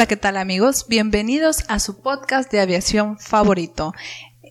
Hola, ¿qué tal amigos? Bienvenidos a su podcast de aviación favorito.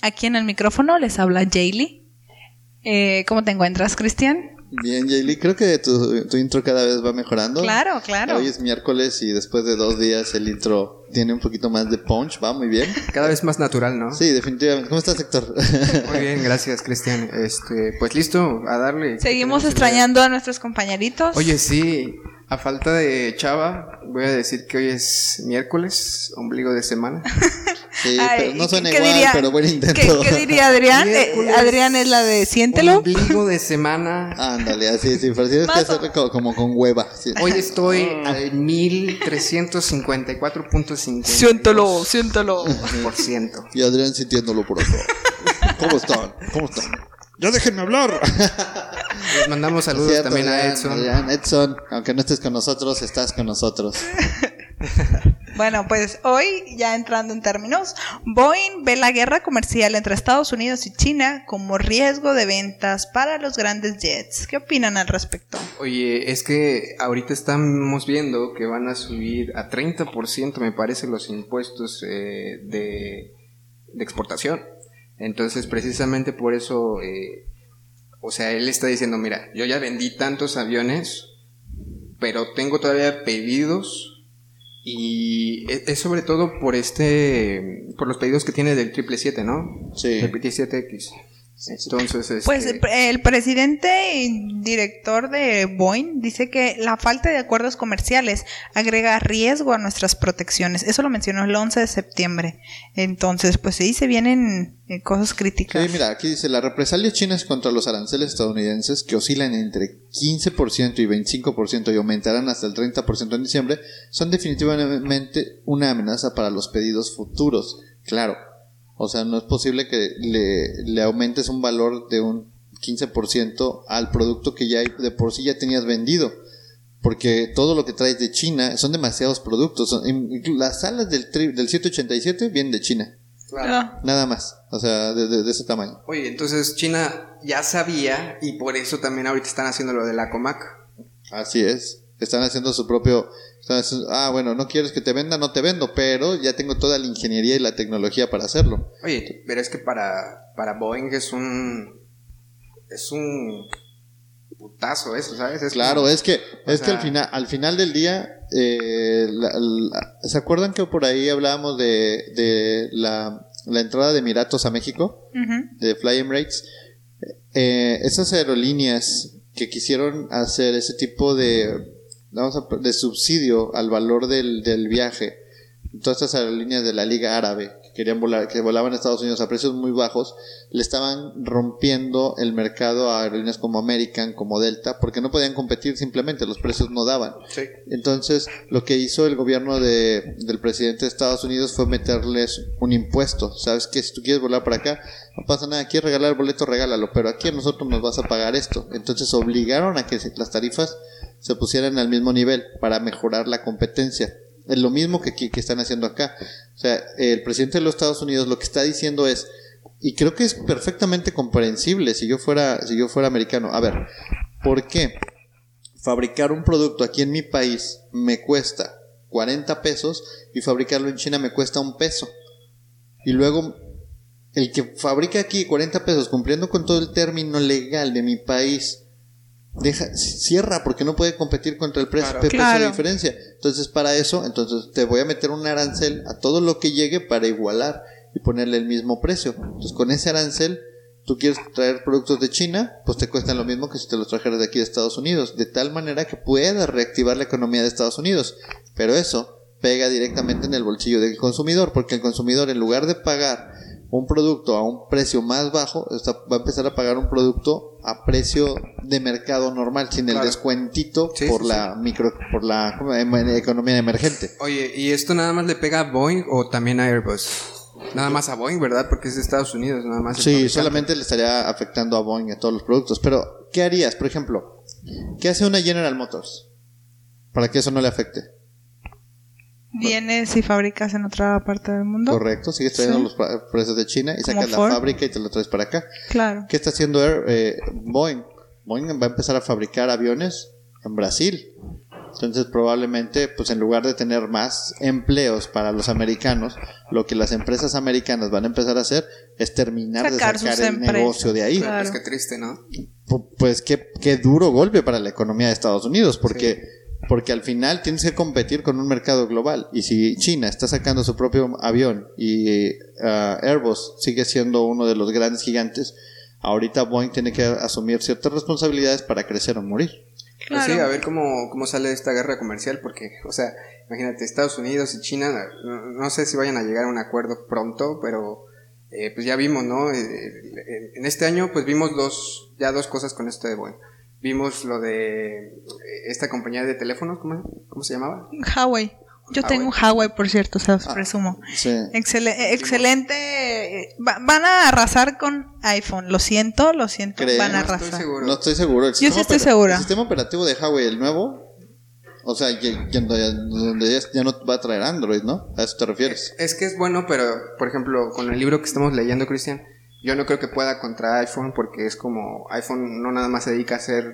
Aquí en el micrófono les habla Jaylee. Eh, ¿Cómo te encuentras, Cristian? Bien, Jaylee, creo que tu, tu, intro cada vez va mejorando. Claro, claro. Hoy es miércoles y después de dos días el intro tiene un poquito más de punch, va muy bien. Cada vez más natural, ¿no? Sí, definitivamente. ¿Cómo estás, Héctor? Muy bien, gracias, Cristian. Este, pues listo, a darle. Seguimos extrañando a nuestros compañeritos. Oye, sí, a falta de Chava, voy a decir que hoy es miércoles, ombligo de semana. Sí, pero no suena igual, pero buen intento. ¿Qué, qué diría Adrián? Eh, Adrián es la de siéntelo. Ombligo de semana. Ándale, así, sí, pero tienes que hacerlo como, como, con hueva. Sí. Hoy estoy al 1354.50. Siéntelo, siéntelo. Por ciento. Y Adrián sintiéndolo por acá. ¿Cómo están? ¿Cómo están? ¡Ya déjenme hablar! Les mandamos saludos cierto, también Adrián, a Edson. Adrián, Edson, aunque no estés con nosotros, estás con nosotros. Bueno, pues hoy, ya entrando en términos, Boeing ve la guerra comercial entre Estados Unidos y China como riesgo de ventas para los grandes jets. ¿Qué opinan al respecto? Oye, es que ahorita estamos viendo que van a subir a 30%, me parece, los impuestos eh, de, de, exportación. Entonces, precisamente por eso, eh, o sea, él está diciendo, mira, yo ya vendí tantos aviones, pero tengo todavía pedidos y es, sobre todo por este, por los pedidos que tiene del 777, ¿no? Sí. El PT7X. Entonces, este... pues el presidente y director de Boeing dice que la falta de acuerdos comerciales agrega riesgo a nuestras protecciones. Eso lo mencionó el 11 de septiembre. Entonces, pues sí, se vienen cosas críticas. Sí, mira, aquí dice, las represalias chinas contra los aranceles estadounidenses, que oscilan entre 15% y 25% y aumentarán hasta el 30% en diciembre, son definitivamente una amenaza para los pedidos futuros. Claro, o sea, no es posible que le, le aumentes un valor de un 15% al producto que ya de por sí ya tenías vendido. Porque todo lo que traes de China son demasiados productos. Son, las alas del, del 787 vienen de China. Claro. Nada más. O sea, de, de, de, ese tamaño. Oye, entonces China ya sabía y por eso también ahorita están haciendo lo de la Comac. Así es. Están haciendo su propio... Ah, bueno, no quieres que te venda, no te vendo, pero ya tengo toda la ingeniería y la tecnología para hacerlo. Oye, pero es que para, para Boeing es un... Es un putazo eso, ¿sabes? Es claro, como, es que es sea, que al final al final del día eh, la, la, ¿se acuerdan que por ahí hablábamos de, de la, la, entrada de Emiratos a México? Uh -huh. De Fly Emirates. Eh, esas aerolíneas que quisieron hacer ese tipo de vamos a, de subsidio al valor del, del viaje, todas estas aerolíneas de la Liga Árabe querían volar, que volaban a Estados Unidos a precios muy bajos, le estaban rompiendo el mercado a aerolíneas como American, como Delta, porque no podían competir simplemente, los precios no daban. Sí. Entonces, lo que hizo el gobierno de, del presidente de Estados Unidos fue meterles un impuesto. ¿Sabes que Si tú quieres volar para acá, no pasa nada, quieres regalar el boleto, regálalo, pero aquí a nosotros nos vas a pagar esto. Entonces, obligaron a que las tarifas se pusieran al mismo nivel para mejorar la competencia. Es lo mismo que, que, están haciendo acá. O sea, el presidente de los Estados Unidos lo que está diciendo es, y creo que es perfectamente comprensible si yo fuera, si yo fuera americano. A ver, ¿por qué fabricar un producto aquí en mi país me cuesta 40 pesos y fabricarlo en China me cuesta un peso? Y luego el que fabrica aquí 40 pesos cumpliendo con todo el término legal de mi país deja, cierra porque no puede competir contra el precio, claro. precio claro. de diferencia. Entonces, para eso, entonces te voy a meter un arancel a todo lo que llegue para igualar y ponerle el mismo precio. Entonces, con ese arancel, tú quieres traer productos de China, pues te cuestan lo mismo que si te los trajeras de aquí de Estados Unidos, de tal manera que puedas reactivar la economía de Estados Unidos. Pero eso pega directamente en el bolsillo del consumidor, porque el consumidor, en lugar de pagar un producto a un precio más bajo, está- va a empezar a pagar un producto a precio de mercado normal, sin el Claro. descuentito Sí, por sí, la micro, por la economía emergente. Oye, ¿y esto nada más le pega a Boeing o también a Airbus? Nada más a Boeing, ¿verdad? Porque es de Estados Unidos, nada más. Sí, solamente le estaría afectando a Boeing a todos los productos. Pero, ¿qué harías? Por ejemplo, ¿qué hace una General Motors? Para que eso no le afecte. Vienes y fabricas en otra parte del mundo. Correcto, sigues trayendo Sí. los precios de China y Como sacas la fábrica y te lo traes para acá. Claro. ¿Qué está haciendo Air- eh, Boeing? Boeing va a empezar a fabricar aviones en Brasil. Entonces probablemente, pues en lugar de tener más empleos para los americanos, lo que las empresas americanas van a empezar a hacer es terminar Sacar de sacar el empresas. negocio de ahí. Claro. Pues qué triste, ¿no? Pu- Pues qué, qué duro golpe para la economía de Estados Unidos, porque, porque al final tienes que competir con un mercado global. Y si China está sacando su propio avión y ah, Airbus sigue siendo uno de los grandes gigantes, ahorita Boeing tiene que asumir ciertas responsabilidades para crecer o morir. Pues sí, Claro. a ver cómo, cómo sale esta guerra comercial, porque, o sea, imagínate, Estados Unidos y China, no, no sé si vayan a llegar a un acuerdo pronto, pero eh, pues ya vimos, ¿no? Eh, eh, en este año, pues vimos dos, ya dos cosas con esto de Boeing. Vimos lo de eh, esta compañía de teléfonos, ¿cómo, cómo se llamaba? Huawei. Yo Huawei. tengo un Huawei, por cierto, se los Ah. presumo. Sí. Excele- eh, excelente. eh, va- van a arrasar con iPhone. Lo siento, lo siento. ¿Crees? Van a No estoy arrasar. seguro. No estoy seguro. El Yo sí sistema estoy segura. El sistema operativo de Huawei, el nuevo, o sea, que, que donde, ya, ya no va a traer Android, ¿no? ¿A eso te refieres? Es que es bueno, pero, por ejemplo, con el libro que estamos leyendo, Cristian, yo no creo que pueda contra iPhone porque es como iPhone no nada más se dedica a hacer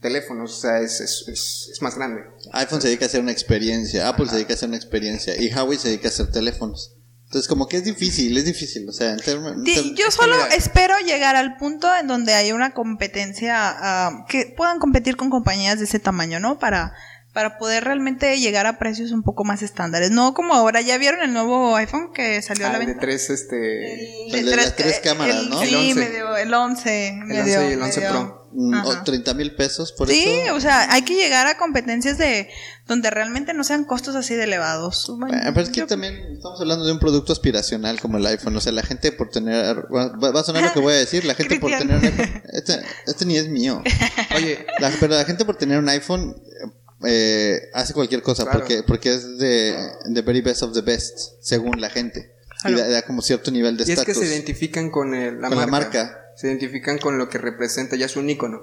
teléfonos, o sea, es, es, es, es más grande. iPhone se dedica a hacer una experiencia, Apple se dedica a hacer una experiencia y Huawei se dedica a hacer teléfonos. Entonces, como que es difícil, es difícil. O sea, en term- en term- Yo solo mira- espero llegar al punto en donde haya una competencia ah, que puedan competir con compañías de ese tamaño, ¿no? Para, para poder realmente llegar a precios un poco más estándares. No como ahora, ¿ya vieron el nuevo iPhone que salió a Ah, la de venta? tres, este... El de las tres cámaras, el- ¿no? Sí, El 11. medio, el 11. medio, 11 y el 11 medio- Pro. Mm, Ajá. o 30 mil pesos por Sí, eso. o sea, hay que llegar a competencias de donde realmente no sean costos así de elevados. Bueno, pero es que yo- también estamos hablando de un producto aspiracional como el iPhone. O sea, la gente por tener. Va, va a sonar lo que voy a decir. La gente por tener un iPhone. Este, este ni es mío. Oye, La- pero la gente por tener un iPhone eh, hace cualquier cosa Claro. porque, porque es de the very best of the best, según la gente. Y da, da como cierto nivel de y es que estatus. se identifican con el- la, Con la marca. Se identifican con lo que representa, ya es un icono.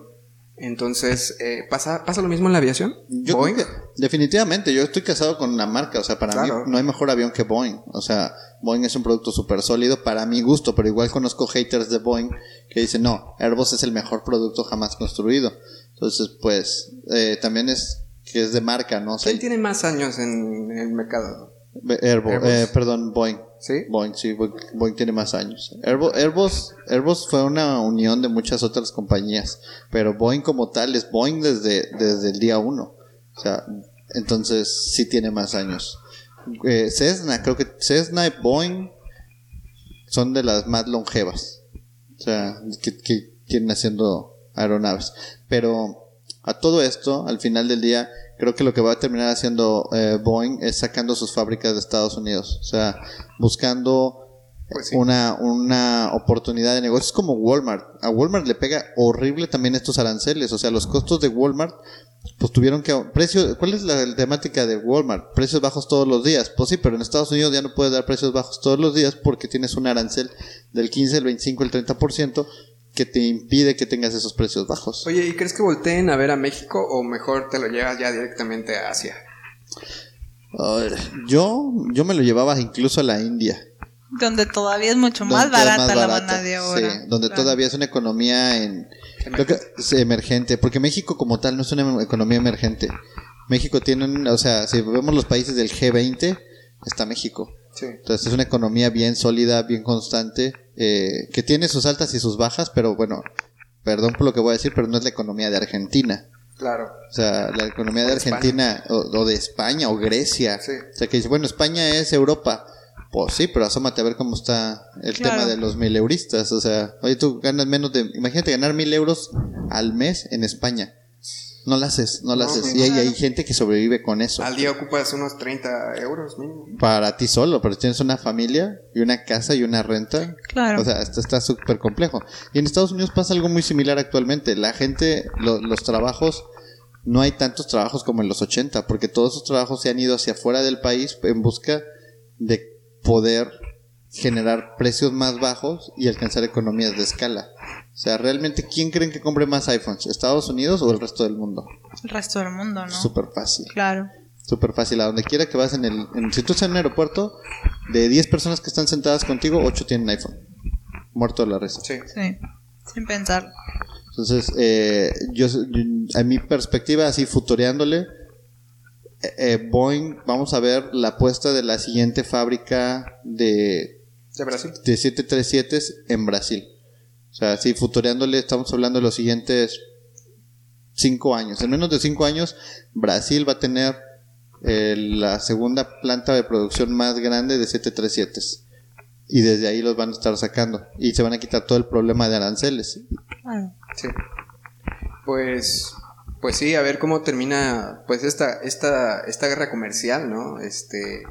Entonces, eh, ¿pasa, ¿pasa lo mismo en la aviación? Yo Boeing. que- definitivamente, yo estoy casado con una marca, o sea, para Claro. mí no hay mejor avión que Boeing, o sea, Boeing es un producto súper sólido para mi gusto, pero igual conozco haters de Boeing que dicen, no, Airbus es el mejor producto jamás construido, entonces, pues, eh, también es que es de marca, ¿no? Sea, ¿Quién tiene más años en, en el mercado? Airbus, Airbus. eh, perdón, Boeing. ¿Sí? Boeing, sí, Boeing, Boeing tiene más años. Airbus, Airbus, Airbus fue una unión de muchas otras compañías, pero Boeing como tal es Boeing desde, desde el día uno. O sea, entonces sí tiene más años. Eh, Cessna, creo que Cessna y Boeing son de las más longevas. O sea, que, que tienen haciendo aeronaves. Pero a todo esto, al final del día, creo que lo que va a terminar haciendo eh, Boeing es sacando sus fábricas de Estados Unidos. O sea, buscando Pues sí. una, una oportunidad de negocio. Es como Walmart. A Walmart le pega horrible también estos aranceles. O sea, los costos de Walmart, pues tuvieron que... Precio, ¿Cuál es la temática de Walmart? Precios bajos todos los días. Pues sí, pero en Estados Unidos ya no puedes dar precios bajos todos los días porque tienes un arancel del 15, el 25, el 30% que te impide que tengas esos precios bajos. Oye, ¿y crees que volteen a ver a México o mejor te lo llevas ya directamente a Asia? Yo, yo me lo llevaba incluso a la India. Donde todavía es mucho más barata, la mano de. Sí, donde Claro. todavía es una economía en creo que es emergente, porque México como tal no es una economía emergente. México tiene, un- o sea, si vemos los países del G20, está México. Sí. Entonces es una economía bien sólida, bien constante, eh, que tiene sus altas y sus bajas, pero bueno, perdón por lo que voy a decir, pero no es la economía de Argentina. Claro. O sea, la economía de. Argentina o, o de España o Grecia. Sí. O sea, que dice, bueno, España es Europa. Pues sí, pero asómate a ver cómo está el Claro. tema de los mil euristas. O sea, oye, tú ganas menos de... Imagínate ganar mil euros al mes en España. No la haces, no la No, haces. Y hay, gente que sobrevive con eso. Al día ocupas unos 30 euros mínimo. Para ti solo, pero tienes una familia y una casa y una renta. Claro. O sea, esto está súper complejo. Y en Estados Unidos pasa algo muy similar actualmente. La gente, lo- los trabajos, no hay tantos trabajos como en los 80, porque todos esos trabajos se han ido hacia afuera del país en busca de poder generar precios más bajos y alcanzar economías de escala. O sea, realmente, ¿quién creen que compre más iPhones? ¿Estados Unidos o el resto del mundo? El resto del mundo, ¿no? Súper fácil. Claro. Súper fácil. A donde quiera que vas en el... en- si tú estás en un aeropuerto, de 10 personas que están sentadas contigo, 8 tienen iPhone. Muerto de la risa. Sí. Sí. Sin pensar. Entonces, eh, yo, yo- a mi perspectiva, así futureándole, eh, eh, Boeing, vamos a ver la apuesta de la siguiente fábrica de, ¿De Brasil? de 737 en Brasil. O sea, así futureándole, estamos hablando de los siguientes cinco años. En menos de cinco años, Brasil va a tener eh, la segunda planta de producción más grande de 737. Y desde ahí los van a estar sacando. Y se van a quitar todo el problema de aranceles. Sí. Pues, pues sí, a ver cómo termina, pues esta, esta, esta guerra comercial, ¿no? Este,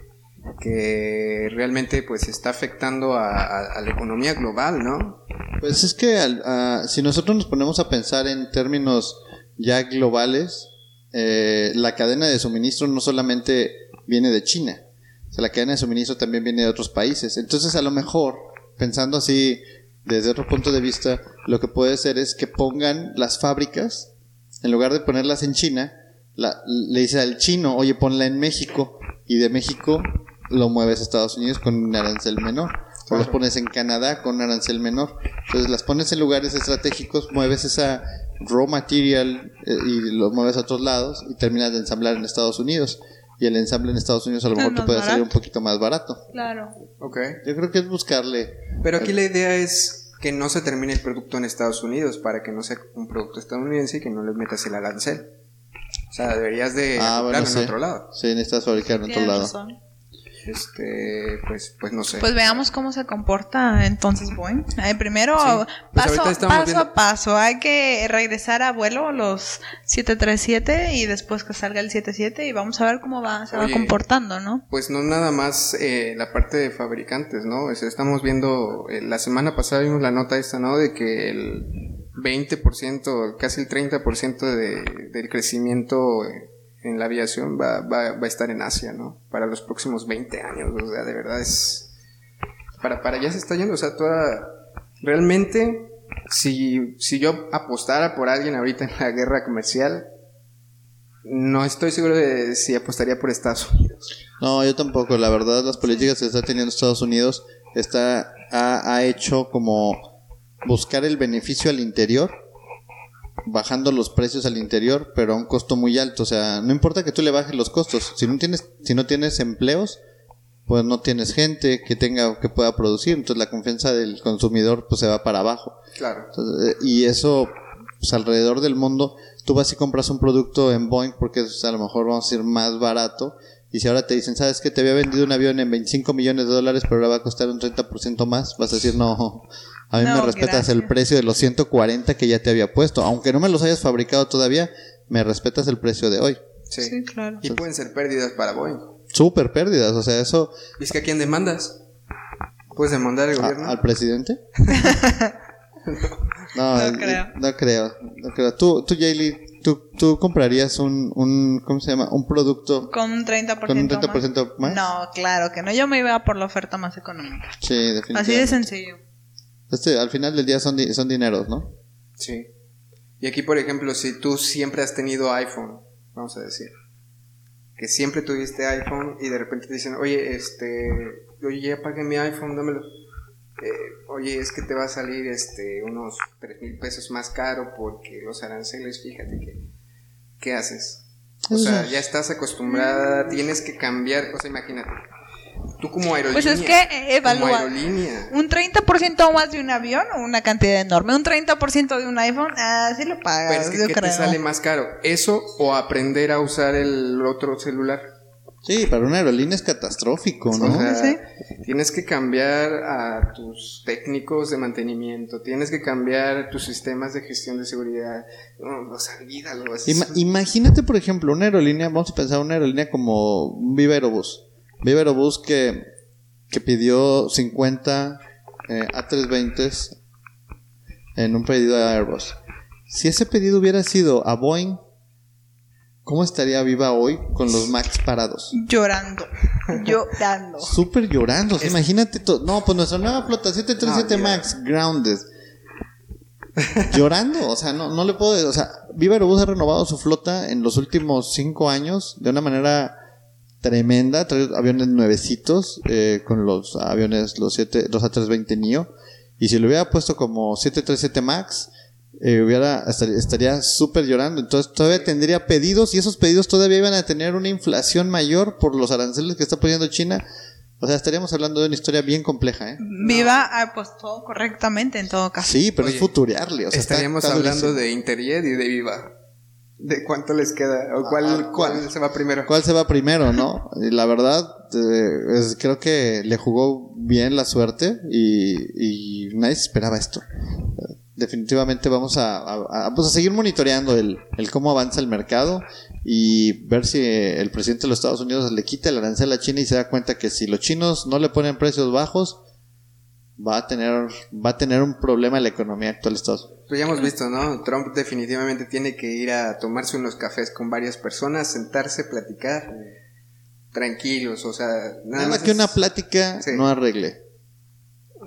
que realmente, pues, está afectando a, la economía global, ¿no? Pues es que ah, si nosotros nos ponemos a pensar en términos ya globales, eh, la cadena de suministro no solamente viene de China, la cadena de suministro también viene de otros países. Entonces, a lo mejor, pensando así desde otro punto de vista, lo que puede ser es que pongan las fábricas, en lugar de ponerlas en China, le dice al chino, oye, ponla en México, y de México lo mueves a Estados Unidos con un arancel menor. O los pones en Canadá con un arancel menor. Entonces las pones en lugares estratégicos, mueves esa raw material eh, y lo mueves a otros lados y terminas de ensamblar en Estados Unidos. Y el ensamble en Estados Unidos a lo mejor te puede salir un poquito más barato. Claro. Ok. Yo creo que es buscarle. Pero aquí la idea es que no se termine el producto en Estados Unidos para que no sea un producto estadounidense y que no le metas el arancel. O sea, deberías de Ah, bueno, acoplarlo sí. en otro lado. Sí, necesitas fabricar en otro Tienes lado. razón. Este, pues, pues no sé. Pues veamos cómo se comporta entonces Boeing. Eh, primero, Sí. Pues paso, viendo- a paso. Hay que regresar a vuelo los 737 y después que salga el 77 y vamos a ver cómo va, se va comportando, ¿no? Pues no nada más eh, la parte de fabricantes, ¿no? Estamos viendo, eh, la semana pasada vimos la nota esta, ¿no? De que el 20%, casi el 30% de, del crecimiento eh, en la aviación va, va, va a estar en Asia, ¿no? Para los próximos 20 años, o sea, de verdad es... Para, para allá se está yendo, o sea, toda... Realmente, si, si yo apostara por alguien ahorita en la guerra comercial, no estoy seguro de si apostaría por Estados Unidos. No, yo tampoco. La verdad, las políticas que está teniendo Estados Unidos está, ha, ha hecho como buscar el beneficio al interior, bajando los precios al interior, pero a un costo muy alto. O sea, no importa que tú le bajes los costos. Si no tienes, si no tienes empleos, pues no tienes gente que tenga, que pueda producir. Entonces la confianza del consumidor pues se va para abajo. Claro. Entonces, eh, y eso, pues alrededor del mundo, tú vas y compras un producto en Boeing porque pues, a lo mejor vamos a ir más barato. Y si ahora te dicen, ¿sabes que Te había vendido un avión en 25 millones de dólares, pero ahora va a costar un 30% más. Vas a decir, no, a mí No, me respetas gracias. el precio de los 140 que ya te había puesto. Aunque no me los hayas fabricado todavía, me respetas el precio de hoy. Sí. Sí, claro. Y pueden ser pérdidas para Boeing. Súper pérdidas, o sea, eso ¿Y es que a quién demandas? ¿Puedes demandar al gobierno? al presidente. no, No eh, creo. no creo, no creo. Tú, tú Jaylee, tú, tú comprarías un, un, ¿cómo se llama? Un producto Con un 30%, con un 30% más. No, claro que no. Yo me iba por la oferta más económica. Sí, definitivamente. Así de sencillo. Este, al final del día son, di- son dineros, ¿no? Sí. Y aquí, por ejemplo, si tú siempre has tenido iPhone, vamos a decir, que siempre tuviste iPhone y de repente te dicen, oye, este, oye, ya pagué mi iPhone, dámelo. Eh, oye, es que te va a salir este unos tres mil pesos más caro porque los aranceles, fíjate que, ¿qué haces? O sea, ya estás acostumbrada, tienes que cambiar, o sea, imagínate, tú como aerolínea. Pues es que eh, evalúa. Un 30% más de un avión o una cantidad enorme. Un 30% de un iPhone, ah, sí lo pagas, Pero es que, yo ¿qué creo. te sale más caro? ¿Eso o aprender a usar el otro celular? Sí, para una aerolínea es catastrófico, ¿no? O sea, Sí. Tienes que cambiar a tus técnicos de mantenimiento, tienes que cambiar tus sistemas de gestión de seguridad. No, o sea, olvídalo. Ima- imagínate, por ejemplo, una aerolínea, vamos a pensar una aerolínea como un Viva Aerobús. Viva Aerobús que, que pidió 50 eh, A320s en un pedido a Airbus. Si ese pedido hubiera sido a Boeing, ¿cómo estaría Viva hoy con los Max parados? Llorando. Llorando. Súper llorando, imagínate todo. No, pues nuestra nueva flota 737 No, Max, grounded. llorando, o sea, no, no le puedo. O sea, Viva Aerobús ha renovado su flota en los últimos cinco años de una manera tremenda. Trae aviones nuevecitos eh, con los aviones, los, 7, los A320 NIO. Y si lo hubiera puesto como 737 Max, eh, hubiera, estaría- súper llorando. Entonces todavía tendría pedidos y esos pedidos todavía iban a tener una inflación mayor por los aranceles que está poniendo China. O sea, estaríamos hablando de una historia bien compleja, ¿eh? Viva apostó correctamente en todo caso. Sí, pero es Oye, futurearle. O sea, está- Estaríamos está hablando durísimo. de Interjet y de Viva. ¿De cuánto les queda? ¿O cuál, Ah, cuál se va primero? ¿Cuál se va primero, no? Y la verdad, eh, es- creo que le jugó bien la suerte y, y nadie se esperaba esto. Definitivamente vamos a, a- a- pues a seguir monitoreando el, el cómo avanza el mercado y ver si el presidente de los Estados Unidos le quita el arancel a China y se da cuenta que si los chinos no le ponen precios bajos, va a tener, va a tener un problema en la economía actual de Estados Unidos. Pues ya hemos visto, ¿no? Trump definitivamente tiene que ir a tomarse unos cafés con varias personas, sentarse, platicar, tranquilos, o sea, nada, Nada más que es una plática Sí. no arregle.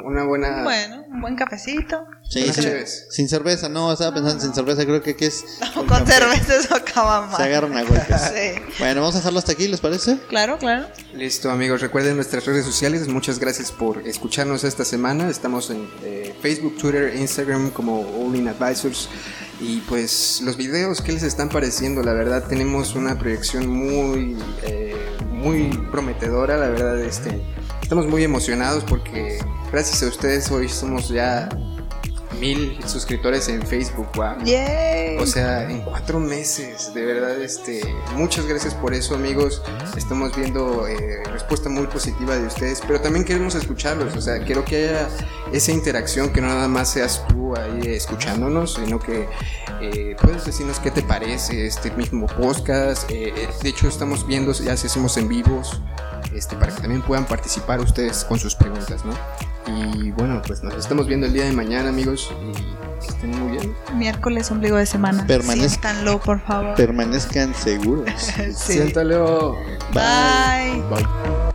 Una buena... Bueno, un buen cafecito. Sí, sin, cheves. sin cerveza, no, estaba pensando sin cerveza, creo que aquí es... Con cerveza eso acaba mal. Se agarran a golpes. Sí. Bueno, vamos a dejarlo hasta aquí, ¿les parece? Claro, claro. Listo amigos, recuerden nuestras redes sociales, muchas gracias por escucharnos esta semana, estamos en eh, Facebook, Twitter, Instagram como All In Advisors y pues los videos, ¿qué les están pareciendo? La verdad tenemos una proyección muy, eh, muy prometedora, la verdad este, estamos muy emocionados porque gracias a ustedes hoy somos ya mil suscriptores en Facebook, wow. Yay. O sea, en cuatro meses, de verdad, este, muchas gracias por eso, amigos. Estamos viendo eh, respuesta muy positiva de ustedes, pero también queremos escucharlos. O sea, quiero que haya esa interacción, que no nada más seas tú ahí escuchándonos, sino que eh, puedes decirnos qué te parece este mismo podcast. Eh, eh, de hecho, estamos viendo ya si hacemos en vivos, este, para que también puedan participar ustedes con sus preguntas, ¿no? Y bueno, pues nos estamos viendo el día de mañana, amigos, y que estén muy bien. Miércoles, ombligo de semana. Siéntanlo, por favor. Permanezcan seguros. Sí. Siéntalo. Bye. Bye.